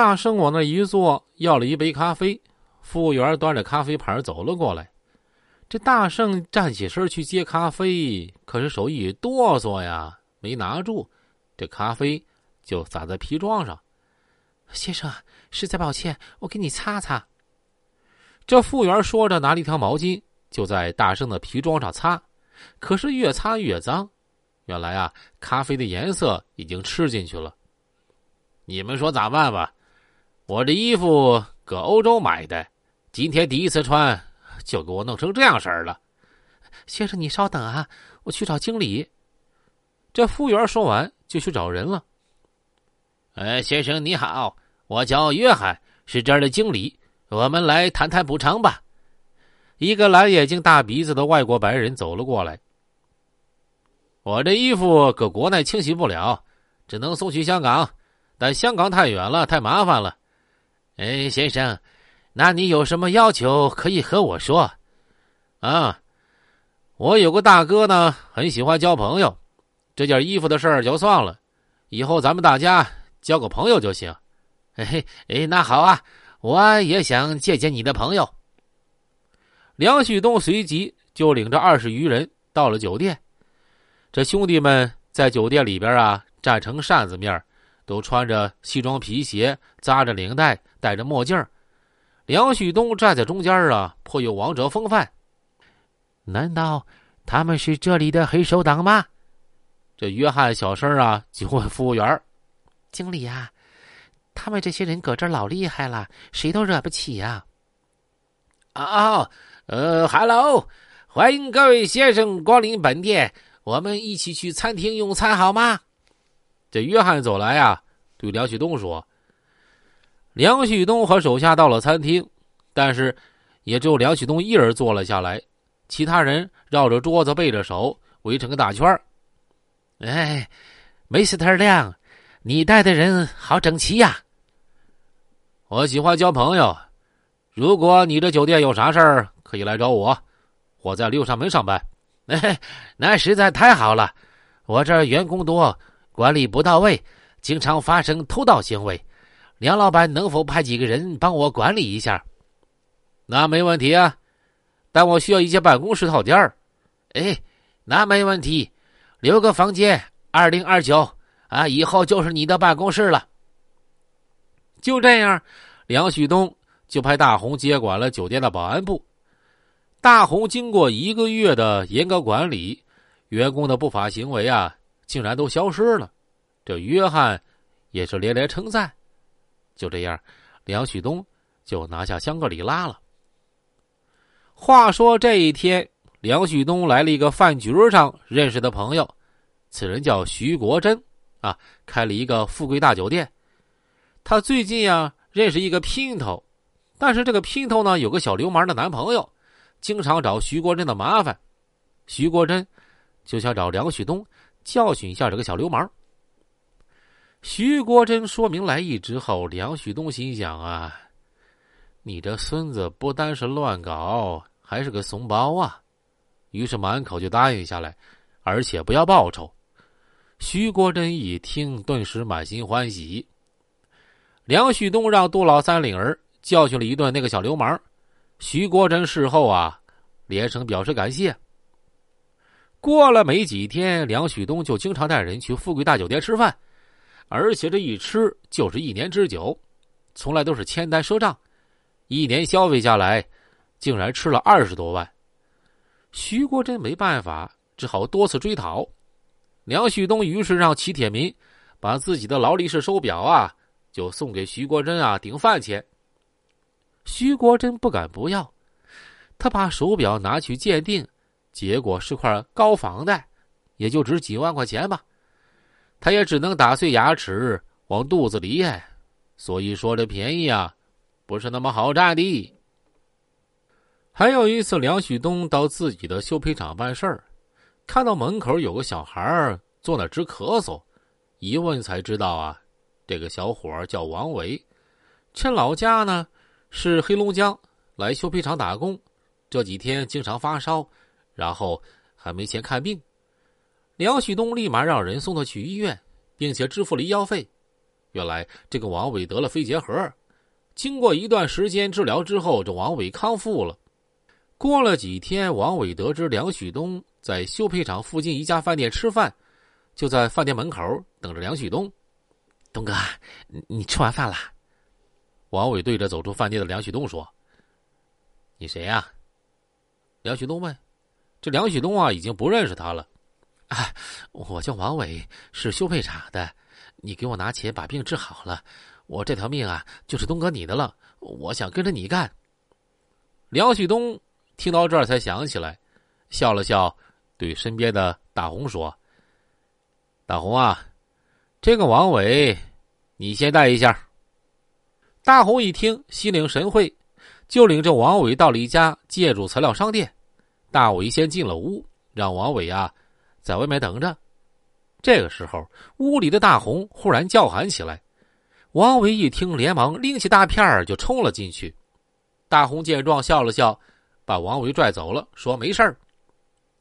大圣往那一坐，要了一杯咖啡。服务员端着咖啡盘走了过来。这大圣站起身去接咖啡，可是手一哆嗦呀，没拿住，这咖啡就洒在皮装上。先生，实在抱歉，我给你擦擦。这服务员说着，拿了一条毛巾，就在大圣的皮装上擦。可是越擦越脏，原来啊，咖啡的颜色已经吃进去了。你们说咋办吧？我这衣服搁欧洲买的，今天第一次穿，就给我弄成这样式儿了。先生，你稍等啊，我去找经理。这服务员说完，就去找人了。哎，先生你好，我叫约翰，是这儿的经理，我们来谈谈补偿吧。一个蓝眼睛、大鼻子的外国白人走了过来。我这衣服搁国内清洗不了，只能送去香港，但香港太远了，太麻烦了。哎，先生，那你有什么要求可以和我说？啊，我有个大哥呢，很喜欢交朋友，这件衣服的事儿就算了，以后咱们大家交个朋友就行。哎哎，那好啊，我也想见见你的朋友。梁旭东随即就领着二十余人到了酒店，这兄弟们在酒店里边啊，站成扇子面，都穿着西装皮鞋，扎着领带。戴着墨镜梁旭东站在中间啊，颇有王者风范。难道他们是这里的黑手党吗？这约翰小声啊就问服务员：“经理呀，他们这些人搁这儿老厉害了，谁都惹不起呀。”啊，呃，Hello，欢迎各位先生光临本店，我们一起去餐厅用餐好吗？这约翰走来啊，对梁旭东说。梁旭东和手下到了餐厅，但是也只有梁旭东一人坐了下来，其他人绕着桌子背着手围成个大圈哎，梅斯特亮，你带的人好整齐呀！我喜欢交朋友，如果你这酒店有啥事儿，可以来找我。我在六扇门上班。哎，那实在太好了。我这儿员工多，管理不到位，经常发生偷盗行为。梁老板能否派几个人帮我管理一下？那没问题啊，但我需要一间办公室套间儿。哎，那没问题，留个房间二零二九啊，以后就是你的办公室了。就这样，梁旭东就派大红接管了酒店的保安部。大红经过一个月的严格管理，员工的不法行为啊，竟然都消失了。这约翰也是连连称赞。就这样，梁旭东就拿下香格里拉了。话说这一天，梁旭东来了一个饭局上认识的朋友，此人叫徐国珍，啊，开了一个富贵大酒店。他最近啊认识一个姘头，但是这个姘头呢有个小流氓的男朋友，经常找徐国珍的麻烦。徐国珍就想找梁旭东教训一下这个小流氓。徐国珍说明来意之后，梁旭东心想啊，你这孙子不单是乱搞，还是个怂包啊！于是满口就答应下来，而且不要报酬。徐国珍一听，顿时满心欢喜。梁旭东让杜老三领儿教训了一顿那个小流氓。徐国珍事后啊，连声表示感谢。过了没几天，梁旭东就经常带人去富贵大酒店吃饭。而且这一吃就是一年之久，从来都是签单赊账，一年消费下来，竟然吃了二十多万。徐国珍没办法，只好多次追讨。梁旭东于是让齐铁民把自己的劳力士手表啊，就送给徐国珍啊顶饭钱。徐国珍不敢不要，他把手表拿去鉴定，结果是块高仿的，也就值几万块钱吧。他也只能打碎牙齿往肚子里咽，所以说这便宜啊，不是那么好占的。还有一次，梁旭东到自己的修皮厂办事儿，看到门口有个小孩坐那直咳嗽，一问才知道啊，这个小伙叫王伟，趁老家呢是黑龙江，来修皮厂打工，这几天经常发烧，然后还没钱看病。梁旭东立马让人送他去医院，并且支付了医药费。原来这个王伟得了肺结核，经过一段时间治疗之后，这王伟康复了。过了几天，王伟得知梁旭东在修配厂附近一家饭店吃饭，就在饭店门口等着梁旭东。东哥，你吃完饭了？王伟对着走出饭店的梁旭东说：“你谁呀？”梁旭东问。这梁旭东啊，已经不认识他了。啊，我叫王伟，是修配厂的。你给我拿钱把病治好了，我这条命啊，就是东哥你的了。我想跟着你干。梁旭东听到这儿才想起来，笑了笑，对身边的大红说：“大红啊，这个王伟，你先带一下。”大红一听，心领神会，就领着王伟到了一家建筑材料商店。大伟先进了屋，让王伟啊在外面等着。这个时候，屋里的大红忽然叫喊起来。王伟一听，连忙拎起大片儿就冲了进去。大红见状，笑了笑，把王伟拽走了，说：“没事儿。”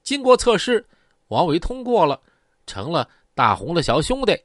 经过测试，王伟通过了，成了大红的小兄弟。